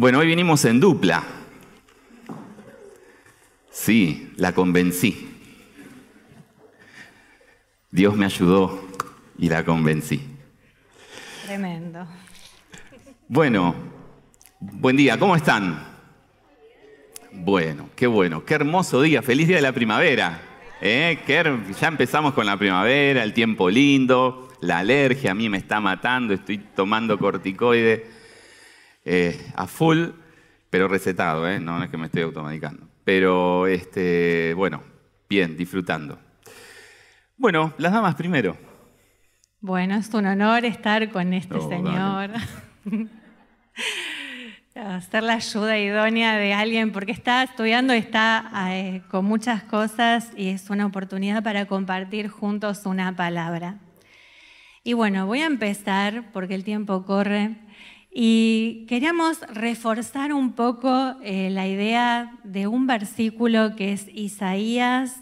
Bueno, hoy vinimos en dupla. Sí, la convencí. Dios me ayudó y la convencí. Tremendo. Bueno, buen día, ¿cómo están? Bueno, qué bueno, qué hermoso día, feliz día de la primavera. ¿eh? ya empezamos con la primavera, el tiempo lindo, la alergia a mí me está matando, estoy tomando corticoide eh, a full, pero recetado, ¿eh? no es que me estoy automedicando. Pero, este, bueno, bien, disfrutando. Bueno, las damas primero. Bueno, es un honor estar con este señor. Hacer la ayuda idónea de alguien, porque está estudiando, está eh, con muchas cosas y es una oportunidad para compartir juntos una palabra. Y bueno, voy a empezar, porque el tiempo corre, y queríamos reforzar un poco eh, la idea de un versículo que es Isaías,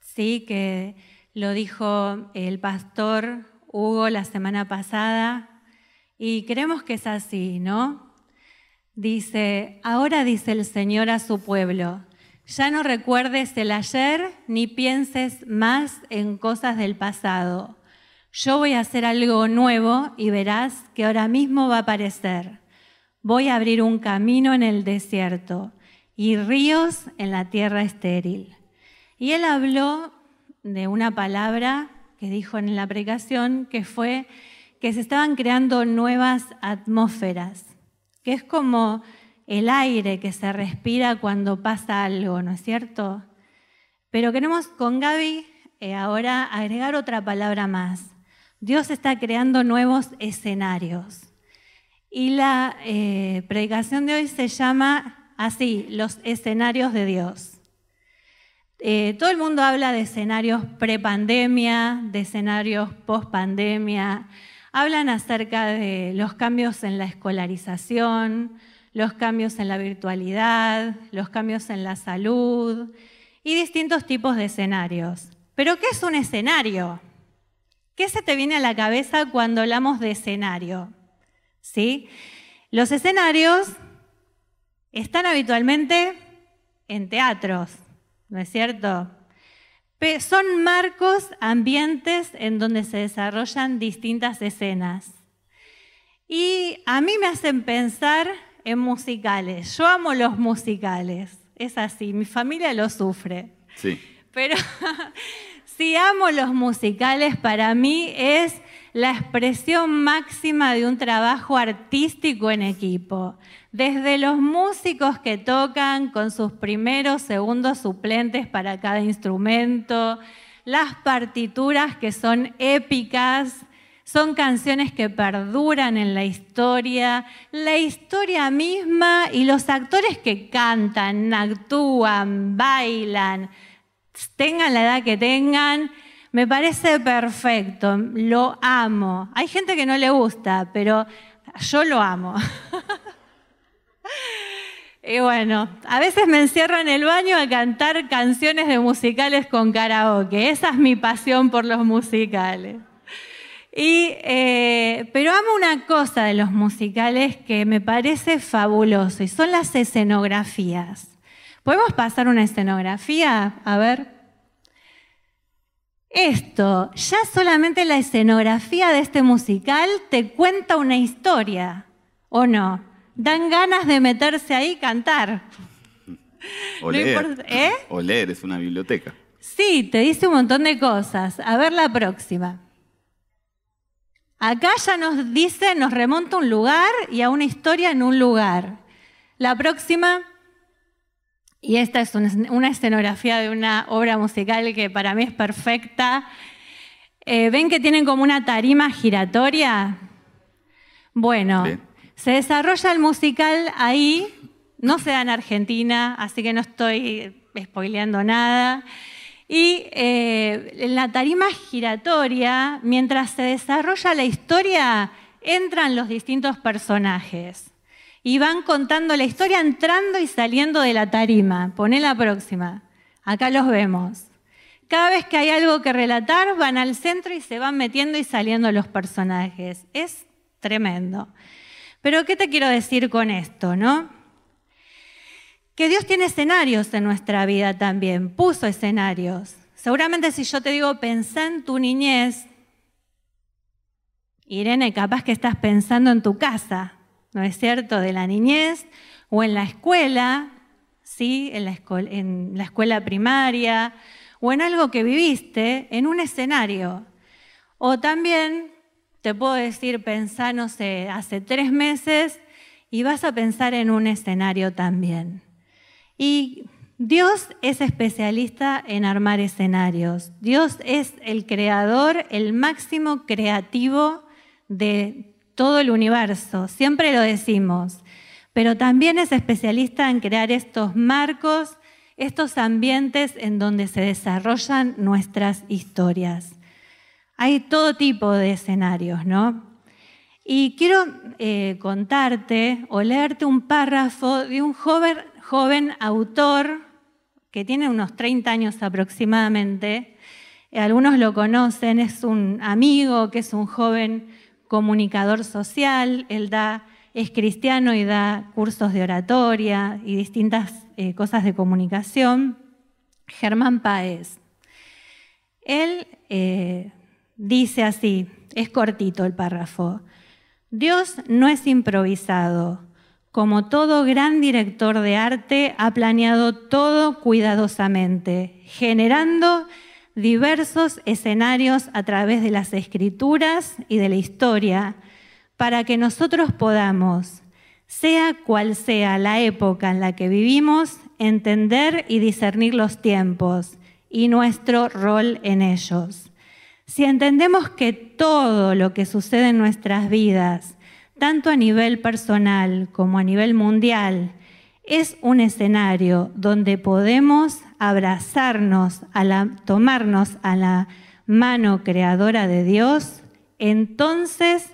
sí, que lo dijo el pastor Hugo la semana pasada, y creemos que es así, ¿no? Dice, ahora dice el Señor a su pueblo, ya no recuerdes el ayer ni pienses más en cosas del pasado yo voy a hacer algo nuevo y verás que ahora mismo va a aparecer. Voy a abrir un camino en el desierto y ríos en la tierra estéril. Y él habló de una palabra que dijo en la predicación, que fue que se estaban creando nuevas atmósferas, que es como el aire que se respira cuando pasa algo, ¿no es cierto? Pero queremos con Gaby eh, ahora agregar otra palabra más, Dios está creando nuevos escenarios. Y la eh, predicación de hoy se llama así, los escenarios de Dios. Eh, todo el mundo habla de escenarios prepandemia, de escenarios post-pandemia. Hablan acerca de los cambios en la escolarización, los cambios en la virtualidad, los cambios en la salud y distintos tipos de escenarios. Pero ¿qué es un escenario? ¿Qué se te viene a la cabeza cuando hablamos de escenario? ¿Sí? Los escenarios están habitualmente en teatros, ¿no es cierto? Son marcos, ambientes en donde se desarrollan distintas escenas. Y a mí me hacen pensar en musicales. Yo amo los musicales. Es así, mi familia lo sufre. Sí. Pero Si amo los musicales, para mí es la expresión máxima de un trabajo artístico en equipo. Desde los músicos que tocan con sus primeros, segundos suplentes para cada instrumento, las partituras que son épicas, son canciones que perduran en la historia, la historia misma y los actores que cantan, actúan, bailan tengan la edad que tengan, me parece perfecto, lo amo. Hay gente que no le gusta, pero yo lo amo. y bueno, a veces me encierro en el baño a cantar canciones de musicales con karaoke. Esa es mi pasión por los musicales. Eh, pero amo una cosa de los musicales que me parece fabuloso y son las escenografías. ¿Podemos pasar una escenografía? A ver. Esto, ya solamente la escenografía de este musical te cuenta una historia, ¿o no? Dan ganas de meterse ahí y cantar. O leer. ¿eh? o leer, es una biblioteca. Sí, te dice un montón de cosas. A ver la próxima. Acá ya nos dice, nos remonta un lugar y a una historia en un lugar. La próxima. Y esta es una escenografía de una obra musical que para mí es perfecta. Eh, ¿Ven que tienen como una tarima giratoria? Bueno, se desarrolla el musical ahí, no se da en Argentina, así que no estoy spoileando nada. Y eh, en la tarima giratoria, mientras se desarrolla la historia, entran los distintos personajes y van contando la historia entrando y saliendo de la tarima. Poné la próxima. Acá los vemos. Cada vez que hay algo que relatar, van al centro y se van metiendo y saliendo los personajes. Es tremendo. Pero ¿qué te quiero decir con esto, no? Que Dios tiene escenarios en nuestra vida también, puso escenarios. Seguramente si yo te digo, pensá en tu niñez, Irene, capaz que estás pensando en tu casa, ¿no es cierto? De la niñez o en la escuela, ¿sí? En la, escuela primaria o en algo que viviste, en un escenario. O también te puedo decir, pensá, no sé, hace tres meses y vas a pensar en un escenario también. Y Dios es especialista en armar escenarios. Dios es el creador, el máximo creativo de todo el universo, siempre lo decimos, pero también es especialista en crear estos marcos, estos ambientes en donde se desarrollan nuestras historias. Hay todo tipo de escenarios, ¿no? Y quiero eh, contarte o leerte un párrafo de un joven, joven autor que tiene unos 30 años aproximadamente. Algunos lo conocen, es un amigo que es un joven comunicador social, él da, es cristiano y da cursos de oratoria y distintas eh, cosas de comunicación. Germán Paez. Él eh, dice así, es cortito el párrafo, Dios no es improvisado. Como todo gran director de arte, ha planeado todo cuidadosamente, generando diversos escenarios a través de las escrituras y de la historia para que nosotros podamos, sea cual sea la época en la que vivimos, entender y discernir los tiempos y nuestro rol en ellos. Si entendemos que todo lo que sucede en nuestras vidas, tanto a nivel personal como a nivel mundial, es un escenario donde podemos abrazarnos, a la, tomarnos a la mano creadora de Dios, entonces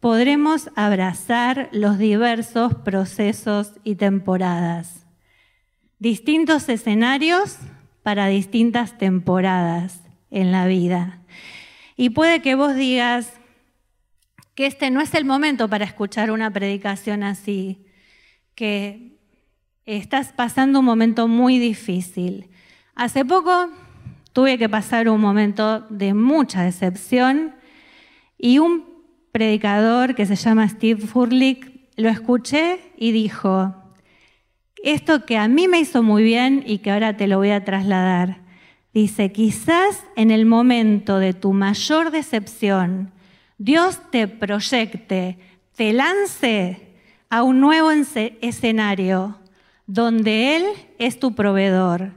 podremos abrazar los diversos procesos y temporadas. Distintos escenarios para distintas temporadas en la vida. Y puede que vos digas que este no es el momento para escuchar una predicación así, que estás pasando un momento muy difícil. Hace poco tuve que pasar un momento de mucha decepción y un predicador que se llama Steve Furlick lo escuché y dijo, esto que a mí me hizo muy bien y que ahora te lo voy a trasladar. Dice, quizás en el momento de tu mayor decepción, Dios te proyecte, te lance a un nuevo escenario donde Él es tu proveedor,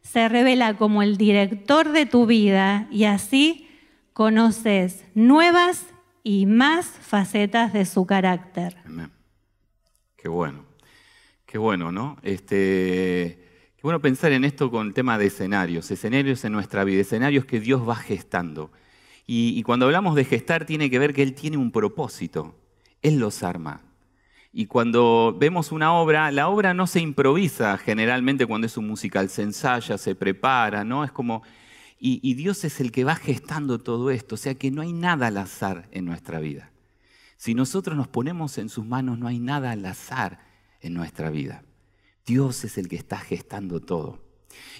se revela como el director de tu vida y así conoces nuevas y más facetas de su carácter. Qué bueno, qué bueno, ¿no? Este, qué bueno pensar en esto con el tema de escenarios, escenarios en nuestra vida, escenarios que Dios va gestando. y cuando hablamos de gestar tiene que ver que Él tiene un propósito, Él los arma. Y cuando vemos una obra, la obra no se improvisa generalmente cuando es un musical, se ensaya, se prepara, ¿no? Es como... Y, Dios es el que va gestando todo esto, o sea que no hay nada al azar en nuestra vida. Si nosotros nos ponemos en sus manos, no hay nada al azar en nuestra vida. Dios es el que está gestando todo.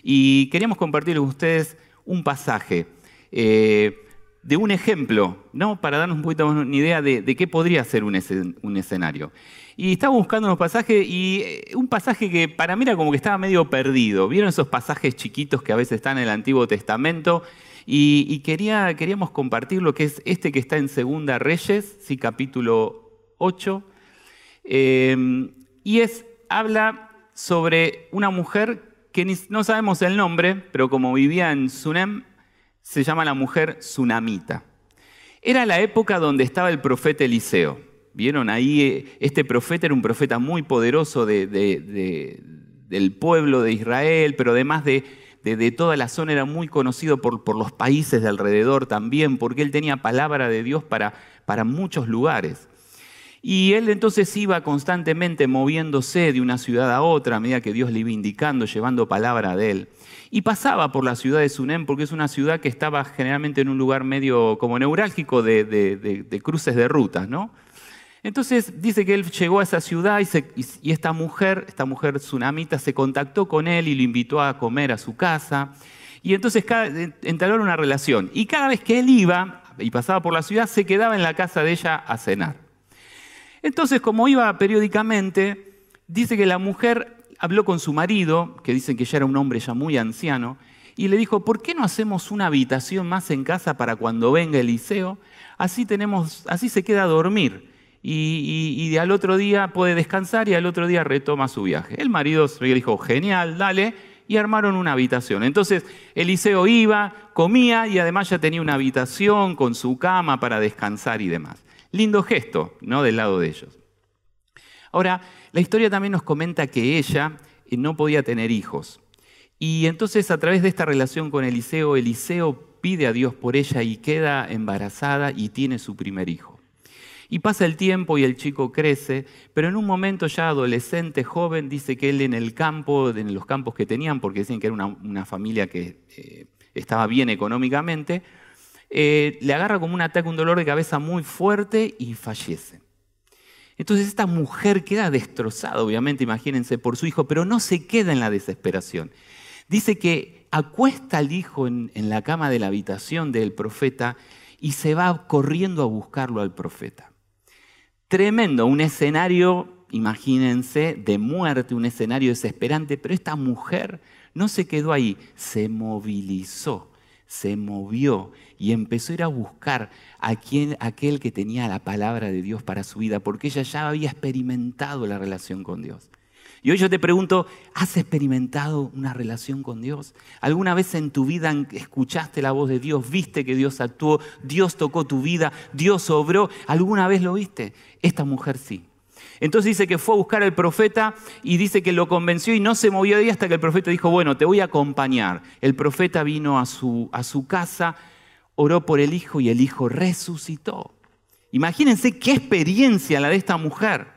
Y queríamos compartir con ustedes un pasaje. Eh, de un ejemplo, ¿no? para darnos un poquito más una idea de, qué podría ser un, escenario. Y estaba buscando unos pasajes y eh, un pasaje que para mí era como que estaba medio perdido. ¿Vieron esos pasajes chiquitos que a veces están en el Antiguo Testamento? Y, quería, queríamos compartir lo que es este que está en Segunda Reyes, sí, capítulo 8. Em, y es, habla sobre una mujer que no sabemos el nombre, pero como vivía en Sunem, se llama la mujer Tsunamita. Era la época donde estaba el profeta Eliseo. Vieron ahí, eh, este profeta era un profeta muy poderoso del pueblo de Israel, pero además de, toda la zona era muy conocido por, por, los países de alrededor también, porque él tenía palabra de Dios para, para muchos lugares. Y él entonces iba constantemente moviéndose de una ciudad a otra a medida que Dios le iba indicando, llevando palabra de él. Y pasaba por la ciudad de Sunem porque es una ciudad que estaba generalmente en un lugar medio como neurálgico de, cruces de rutas, ¿no? Entonces dice que él llegó a esa ciudad y, esta mujer, esta mujer tsunamita, se contactó con él y lo invitó a comer a su casa. Y entonces entablaron una relación. Y cada vez que él iba y pasaba por la ciudad, se quedaba en la casa de ella a cenar. Entonces, como iba periódicamente, dice que la mujer habló con su marido, que dicen que ya era un hombre ya muy anciano, y le dijo, ¿por qué no hacemos una habitación más en casa para cuando venga Eliseo? Así, tenemos, así se queda a dormir y, al otro día puede descansar y al otro día retoma su viaje. El marido le dijo, genial, dale, y armaron una habitación. Entonces Eliseo iba, comía y además ya tenía una habitación con su cama para descansar y demás. Lindo gesto, ¿no? Del lado de ellos. Ahora, la historia también nos comenta que ella eh, no podía tener hijos. Y entonces a través de esta relación con Eliseo, Eliseo pide a Dios por ella y queda embarazada y tiene su primer hijo. Y pasa el tiempo y el chico crece, pero en un momento ya adolescente, joven, dice que él en el campo, en los campos que tenían, porque dicen que era una, familia que eh, estaba bien económicamente, eh, le agarra como un ataque, un dolor de cabeza muy fuerte y fallece. Entonces esta mujer queda destrozada, obviamente, imagínense, por su hijo, pero no se queda en la desesperación. Dice que acuesta al hijo en la cama de la habitación del profeta y se va corriendo a buscarlo al profeta. Tremendo, un escenario, imagínense, de muerte, un escenario desesperante, pero esta mujer no se quedó ahí, se movilizó, se movió y empezó a ir a buscar a quien, aquel que tenía la palabra de Dios para su vida, porque ella ya había experimentado la relación con Dios. Y hoy yo te pregunto, ¿has experimentado una relación con Dios? ¿Alguna vez en tu vida escuchaste la voz de Dios, viste que Dios actuó, Dios tocó tu vida, Dios obró? ¿Alguna vez lo viste? Esta mujer sí. Entonces dice que fue a buscar al profeta y dice que lo convenció y no se movió de ahí hasta que el profeta dijo, bueno, te voy a acompañar. El profeta vino a su, a su casa, oró por el hijo y el hijo resucitó. Imagínense qué experiencia la de esta mujer.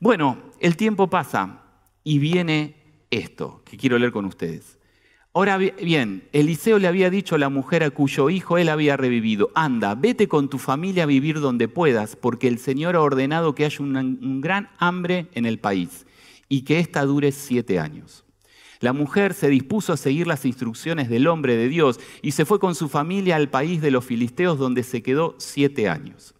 Bueno, el tiempo pasa y viene esto que quiero leer con ustedes. Ahora bien, Eliseo le había dicho a la mujer a cuyo hijo él había revivido, anda, vete con tu familia a vivir donde puedas, porque el Señor ha ordenado que haya un gran hambre en el país y que ésta dure siete años. La mujer se dispuso a seguir las instrucciones del hombre de Dios y se fue con su familia al país de los filisteos donde se quedó siete años.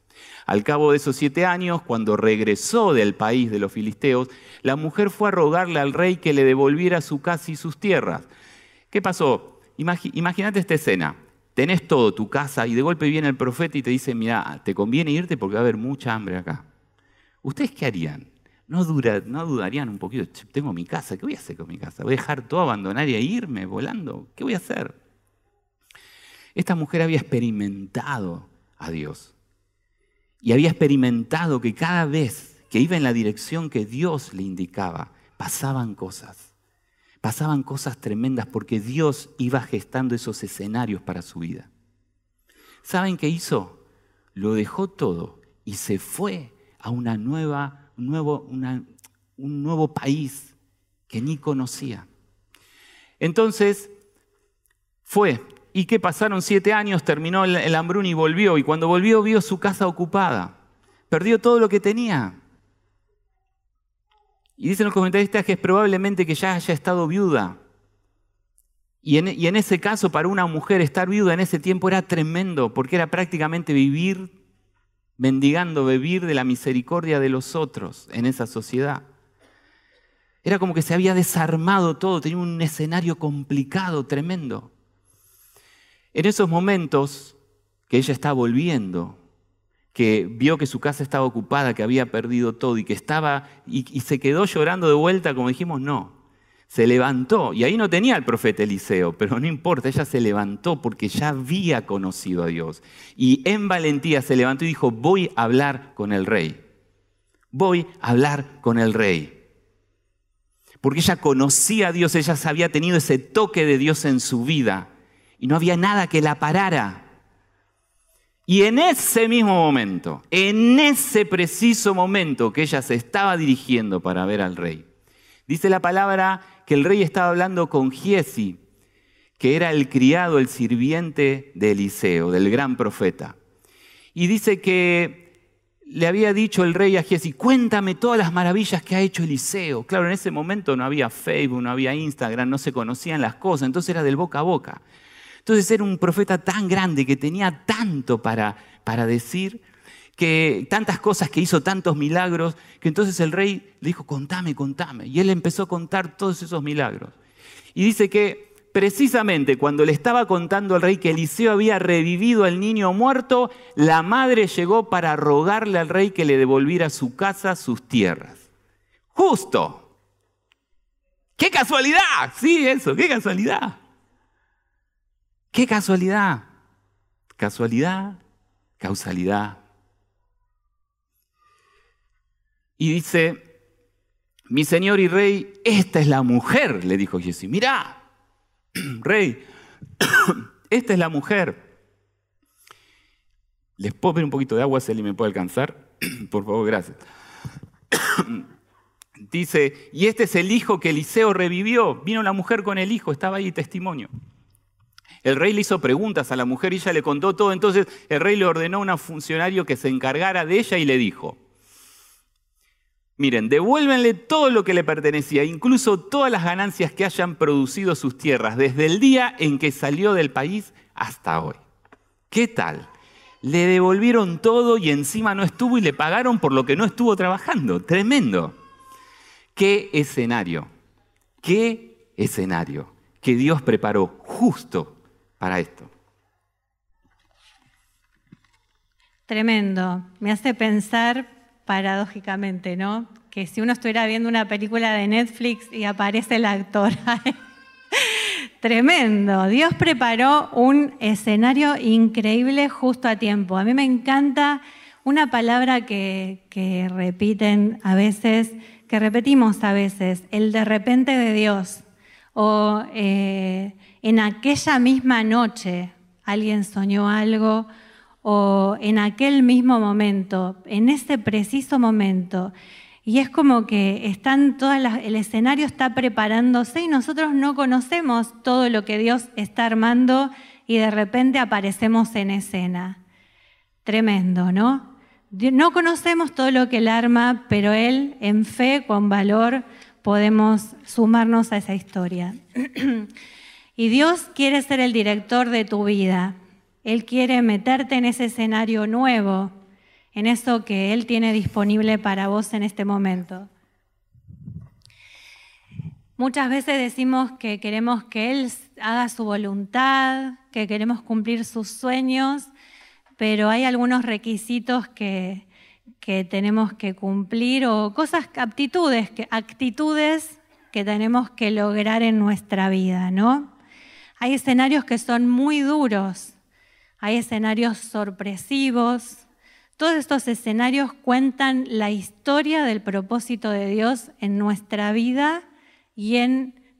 Al cabo de esos siete años, cuando regresó del país de los filisteos, la mujer fue a rogarle al rey que le devolviera su casa y sus tierras. ¿Qué pasó? Imagínate esta escena. Tenés todo, tu casa, y de golpe viene el profeta y te dice, mira, te conviene irte porque va a haber mucha hambre acá. ¿Ustedes qué harían? ¿No, ¿No dudarían un poquito? Tengo mi casa, ¿qué voy a hacer con mi casa? ¿Voy a dejar todo, abandonar y irme volando? ¿Qué voy a hacer? Esta mujer había experimentado a Dios y había experimentado que cada vez que iba en la dirección que Dios le indicaba, pasaban cosas. Pasaban cosas tremendas porque Dios iba gestando esos escenarios para su vida. ¿Saben qué hizo? Lo dejó todo y se fue a una nueva, nuevo, un nuevo país que ni conocía. Entonces, fue y que pasaron siete años, terminó el, hambrún y volvió. Y cuando volvió vio su casa ocupada. Perdió todo lo que tenía. Y dicen los comentaristas que es probablemente que ya haya estado viuda. Y en, ese caso, para una mujer estar viuda en ese tiempo era tremendo, porque era prácticamente vivir mendigando, vivir de la misericordia de los otros en esa sociedad. Era como que se había desarmado todo, tenía un escenario complicado, tremendo. En esos momentos que ella estaba volviendo, que vio que su casa estaba ocupada, que había perdido todo y que estaba y, se quedó llorando de vuelta, como dijimos, no. Se levantó y ahí no tenía el profeta Eliseo, pero no importa, ella se levantó porque ya había conocido a Dios. Y en valentía se levantó y dijo, voy a hablar con el rey. Voy a hablar con el rey. Porque ella conocía a Dios, ella había tenido ese toque de Dios en su vida y no había nada que la parara. Y en ese mismo momento, en ese preciso momento que ella se estaba dirigiendo para ver al rey, dice la palabra que el rey estaba hablando con Giesi, que era el criado, el sirviente de Eliseo, del gran profeta. Y dice que le había dicho el rey a Giesi, cuéntame todas las maravillas que ha hecho Eliseo. Claro, en ese momento no había Facebook, no había Instagram, no se conocían las cosas, entonces era del boca a boca. Entonces era un profeta tan grande que tenía tanto para, para decir, que tantas cosas que hizo, tantos milagros, que entonces el rey le dijo, contame, contame. Y él empezó a contar todos esos milagros. Y dice que precisamente cuando le estaba contando al rey que Eliseo había revivido al niño muerto, la madre llegó para rogarle al rey que le devolviera su casa, sus tierras. Justo. ¡Qué casualidad! Sí, eso, qué casualidad. ¡Qué casualidad! Casualidad, causalidad. Y dice, mi señor y rey, esta es la mujer, le dijo Jesús. Mirá, rey, esta es la mujer. ¿Les puedo pedir un poquito de agua si alguien me puede alcanzar? Por favor, gracias. Dice, y este es el hijo que Eliseo revivió. Vino la mujer con el hijo, estaba ahí testimonio. El rey le hizo preguntas a la mujer y ella le contó todo. Entonces el rey le ordenó a un funcionario que se encargara de ella y le dijo, Miren, devuélvenle todo lo que le pertenecía, incluso todas las ganancias que hayan producido sus tierras, desde el día en que salió del país hasta hoy. ¿Qué tal? Le devolvieron todo y encima no estuvo y le pagaron por lo que no estuvo trabajando. Tremendo. ¿Qué escenario? ¿Qué escenario que Dios preparó justo para esto? Tremendo. Me hace pensar paradójicamente, ¿no? Que si uno estuviera viendo una película de Netflix y aparece el actor. Tremendo. Dios preparó un escenario increíble justo a tiempo. A mí me encanta una palabra que, repiten a veces, que repetimos a veces, el de repente de Dios. O eh, en aquella misma noche alguien soñó algo o en aquel mismo momento, en ese preciso momento. Y es como que están todas el escenario está preparándose y nosotros no conocemos todo lo que Dios está armando y de repente aparecemos en escena. Tremendo, ¿no? No conocemos todo lo que Él arma, pero Él, en fe, con valor, podemos sumarnos a esa historia. y Dios quiere ser el director de tu vida. Él quiere meterte en ese escenario nuevo, en eso que Él tiene disponible para vos en este momento. Muchas veces decimos que queremos que Él haga su voluntad, que queremos cumplir sus sueños, pero hay algunos requisitos que, que tenemos que cumplir o cosas, aptitudes, actitudes que tenemos que lograr en nuestra vida, ¿no? Hay escenarios que son muy duros, hay escenarios sorpresivos. Todos estos escenarios cuentan la historia del propósito de Dios en nuestra vida y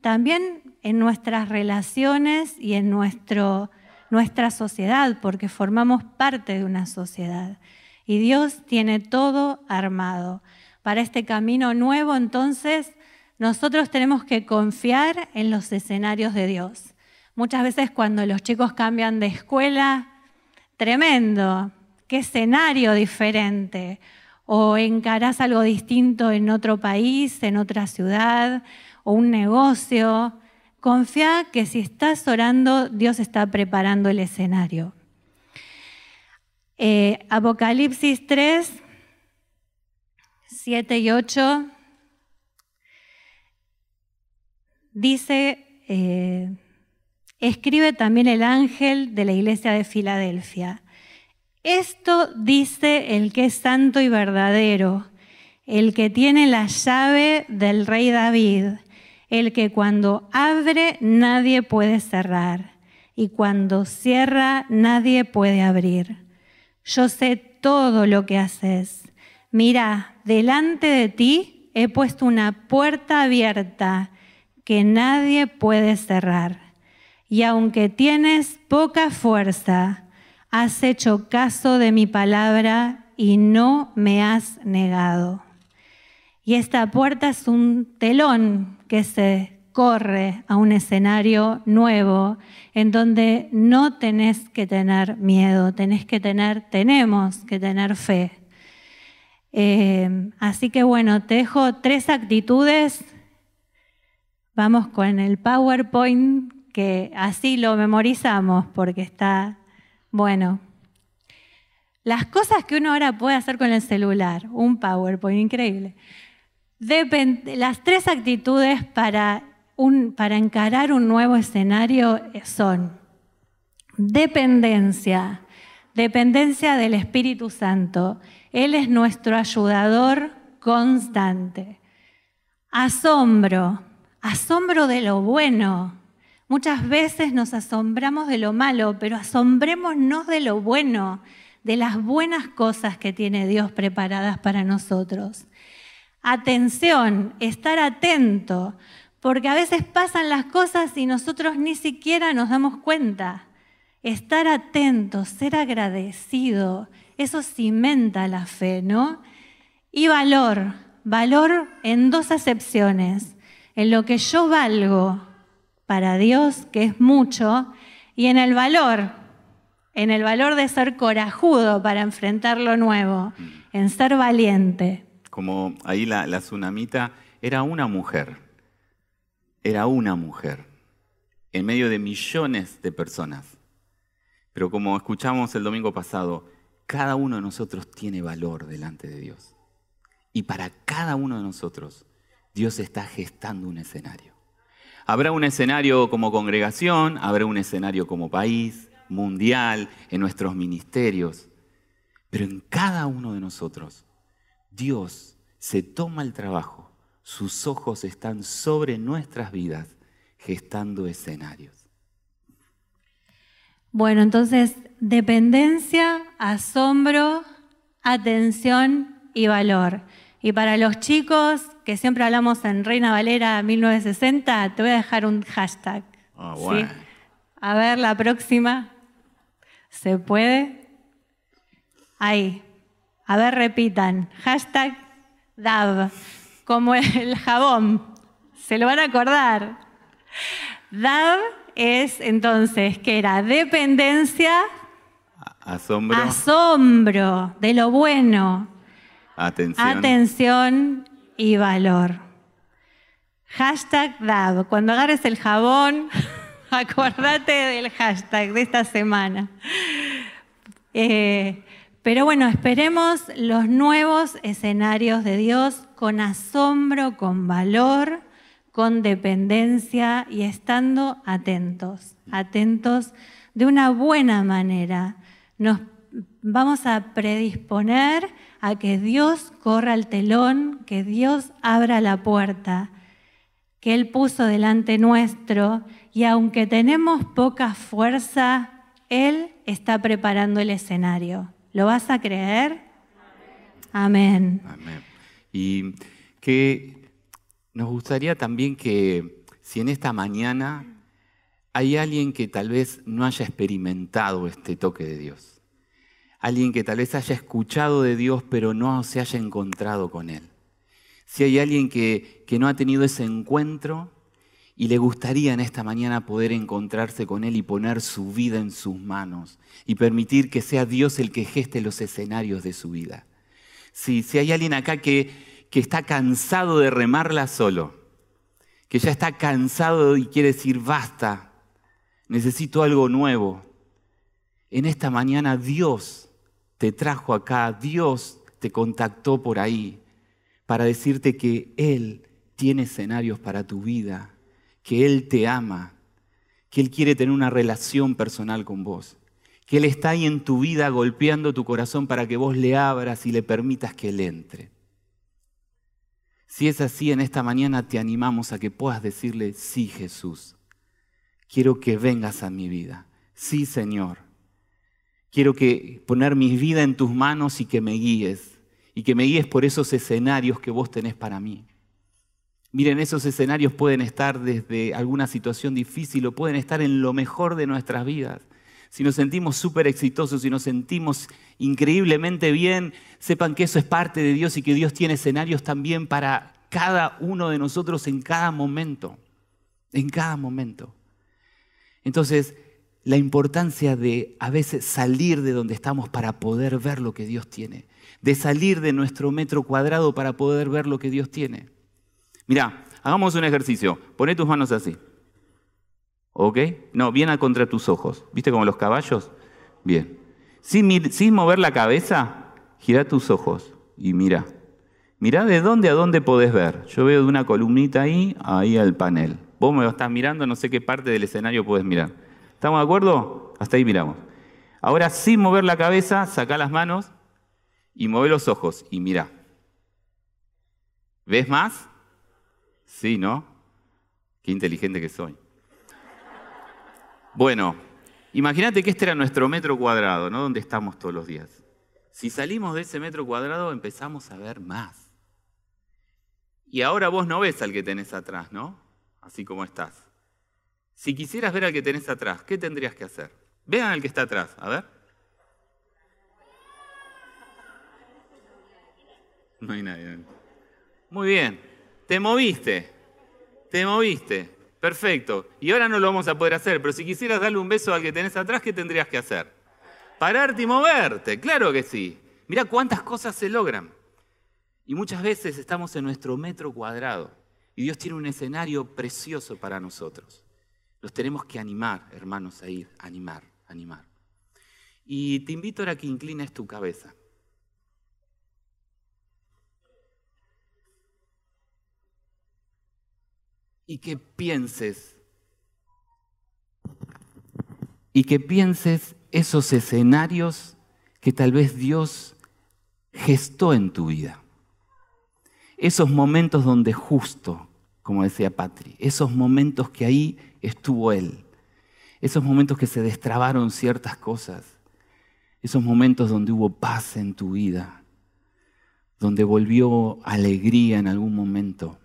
también en nuestras relaciones y en nuestro, nuestra sociedad, porque formamos parte de una sociedad. Y Dios tiene todo armado. Para este camino nuevo, entonces, nosotros tenemos que confiar en los escenarios de Dios. Muchas veces cuando los chicos cambian de escuela, Tremendo, qué escenario diferente. O encarás algo distinto en otro país, en otra ciudad, o un negocio. Confía que si estás orando, Dios está preparando el escenario. Eh, Apocalipsis 3, 7 y 8 dice, eh, escribe también el ángel de la iglesia de Filadelfia. Esto dice el que es santo y verdadero, el que tiene la llave del rey David, el que cuando abre nadie puede cerrar y cuando cierra nadie puede abrir. Yo sé todo lo que haces. Mira, delante de ti he puesto una puerta abierta que nadie puede cerrar y aunque tienes poca fuerza, has hecho caso de mi palabra y no me has negado. Y esta puerta es un telón que se corre a un escenario nuevo en donde no tenés que tener miedo, tenés que tener, tenemos que tener fe. Eh, así que bueno, te dejo tres actitudes. Vamos con el PowerPoint, que así lo memorizamos porque está bueno. Las cosas que uno ahora puede hacer con el celular, un PowerPoint increíble. las tres actitudes para, para encarar un nuevo escenario son dependencia, dependencia del Espíritu Santo. Él es nuestro ayudador constante. Asombro, asombro de lo bueno. Muchas veces nos asombramos de lo malo, pero asombrémonos de lo bueno de las buenas cosas que tiene Dios preparadas para nosotros. Atención, estar atento, porque a veces pasan las cosas y nosotros ni siquiera nos damos cuenta. Estar atento, ser agradecido, eso cimenta la fe, ¿no? Y valor, valor en dos acepciones, en lo que yo valgo para Dios, que es mucho, y en el valor en el valor de ser corajudo para enfrentar lo nuevo, mm. en ser valiente. Como ahí la, la tsunamita era una mujer, era una mujer, en medio de millones de personas. Pero como escuchamos el domingo pasado, cada uno de nosotros tiene valor delante de Dios. Y para cada uno de nosotros, Dios está gestando un escenario. Habrá un escenario como congregación, habrá un escenario como país, mundial, en nuestros ministerios. Pero en cada uno de nosotros, Dios se toma el trabajo, sus ojos están sobre nuestras vidas, gestando escenarios. Bueno, entonces, dependencia, asombro, atención y valor. Y para los chicos, que siempre hablamos en Reina Valera 1960, te voy a dejar un hashtag. Bueno. A ver, la próxima. ¿Se puede? Ahí. A ver, repitan. Hashtag DAV. Como el jabón. Se lo van a acordar. DAV es entonces que era dependencia. Asombro. Asombro de lo bueno. Atención. Atención y valor. Hashtag DAV. Cuando agarres el jabón. Acordate del hashtag de esta semana. Eh, pero bueno, esperemos los nuevos escenarios de Dios con asombro, con valor, con dependencia y estando atentos, atentos de una buena manera. Nos vamos a predisponer a que Dios corra el telón, que Dios abra la puerta que Él puso delante nuestro y aunque tenemos poca fuerza, Él está preparando el escenario. ¿Lo vas a creer? Amén. Amén. Y que nos gustaría también que si en esta mañana hay alguien que tal vez no haya experimentado este toque de Dios, alguien que tal vez haya escuchado de Dios pero no se haya encontrado con Él, si hay alguien que, que no ha tenido ese encuentro, y le gustaría en esta mañana poder encontrarse con Él y poner su vida en sus manos y permitir que sea Dios el que geste los escenarios de su vida. Si, si hay alguien acá que, que está cansado de remarla solo, que ya está cansado y quiere decir, basta, necesito algo nuevo. En esta mañana Dios te trajo acá, Dios te contactó por ahí para decirte que Él tiene escenarios para tu vida que Él te ama, que Él quiere tener una relación personal con vos, que Él está ahí en tu vida golpeando tu corazón para que vos le abras y le permitas que Él entre. Si es así, en esta mañana te animamos a que puedas decirle, sí Jesús, quiero que vengas a mi vida. Sí Señor, quiero que poner mi vida en tus manos y que me guíes, y que me guíes por esos escenarios que vos tenés para mí. Miren, esos escenarios pueden estar desde alguna situación difícil o pueden estar en lo mejor de nuestras vidas. Si nos sentimos súper exitosos, si nos sentimos increíblemente bien, sepan que eso es parte de Dios y que Dios tiene escenarios también para cada uno de nosotros en cada momento. En cada momento. Entonces, la importancia de a veces salir de donde estamos para poder ver lo que Dios tiene, de salir de nuestro metro cuadrado para poder ver lo que Dios tiene. Mira, hagamos un ejercicio. Poné tus manos así. ¿Ok? No, bien contra tus ojos. ¿Viste como los caballos? Bien. Sin, sin mover la cabeza, gira tus ojos y mira. Mira de dónde a dónde podés ver. Yo veo de una columnita ahí, ahí al panel. Vos me lo estás mirando, no sé qué parte del escenario puedes mirar. ¿Estamos de acuerdo? Hasta ahí miramos. Ahora, sin mover la cabeza, saca las manos y mueve los ojos y mira. ¿Ves más? Sí, ¿no? Qué inteligente que soy. Bueno, imagínate que este era nuestro metro cuadrado, ¿no? Donde estamos todos los días. Si salimos de ese metro cuadrado, empezamos a ver más. Y ahora vos no ves al que tenés atrás, ¿no? Así como estás. Si quisieras ver al que tenés atrás, ¿qué tendrías que hacer? Vean al que está atrás, a ver. No hay nadie. Muy bien, te moviste, te moviste, perfecto. Y ahora no lo vamos a poder hacer, pero si quisieras darle un beso al que tenés atrás, ¿qué tendrías que hacer? Pararte y moverte, claro que sí. Mira cuántas cosas se logran. Y muchas veces estamos en nuestro metro cuadrado y Dios tiene un escenario precioso para nosotros. Los tenemos que animar, hermanos, a ir, animar, animar. Y te invito ahora a que inclines tu cabeza. Y que pienses, y que pienses esos escenarios que tal vez Dios gestó en tu vida. Esos momentos donde justo, como decía Patri, esos momentos que ahí estuvo Él, esos momentos que se destrabaron ciertas cosas, esos momentos donde hubo paz en tu vida, donde volvió alegría en algún momento,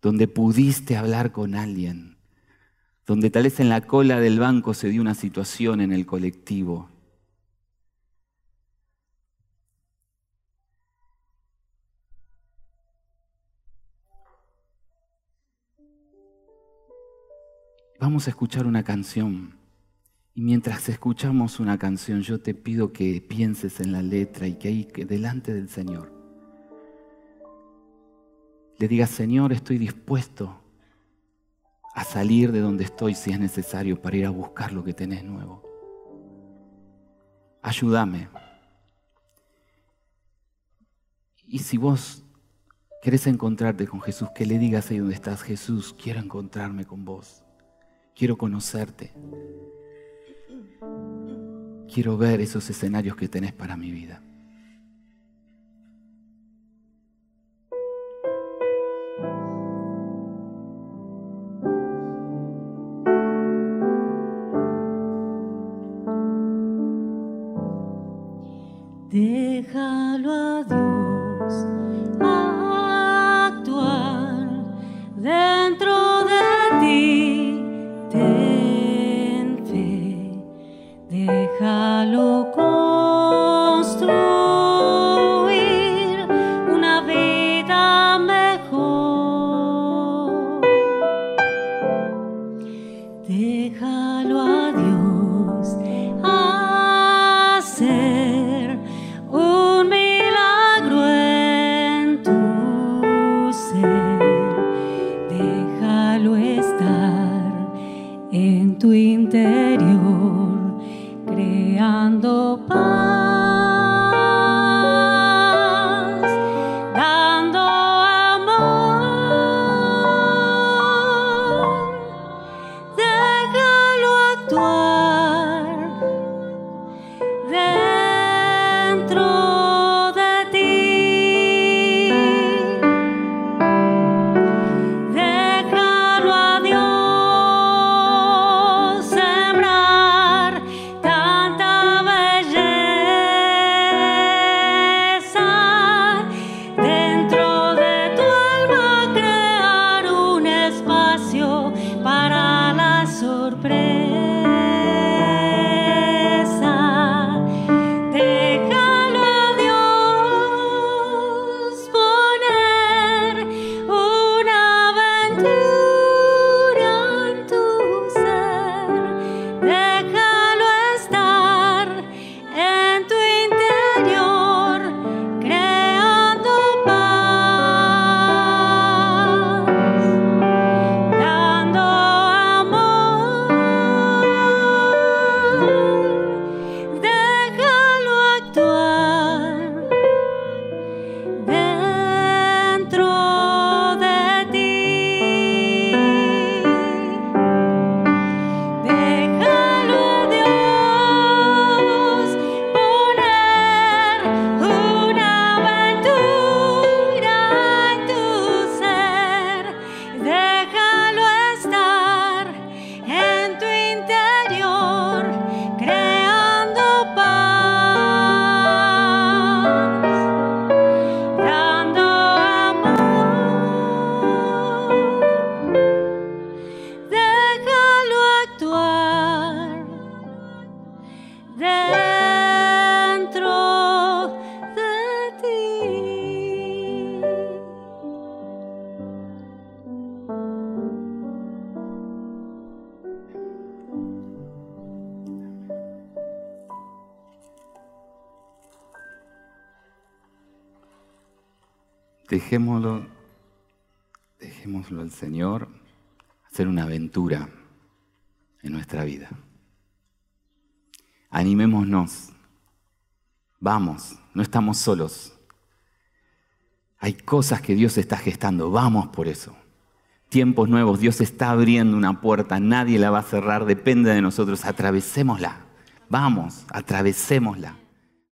donde pudiste hablar con alguien, donde tal vez en la cola del banco se dio una situación en el colectivo. Vamos a escuchar una canción. Y mientras escuchamos una canción, yo te pido que pienses en la letra y que ahí delante del Señor le digas, Señor, estoy dispuesto a salir de donde estoy si es necesario para ir a buscar lo que tenés nuevo. Ayúdame. Y si vos querés encontrarte con Jesús, que le digas ahí donde estás, Jesús, quiero encontrarme con vos. Quiero conocerte. Quiero ver esos escenarios que tenés para mi vida. Dejémoslo, dejémoslo al Señor hacer una aventura en nuestra vida. Animémonos. Vamos, no estamos solos. Hay cosas que Dios está gestando, vamos por eso. Tiempos nuevos, Dios está abriendo una puerta, nadie la va a cerrar, depende de nosotros, atravesémosla. Vamos, atravesémosla.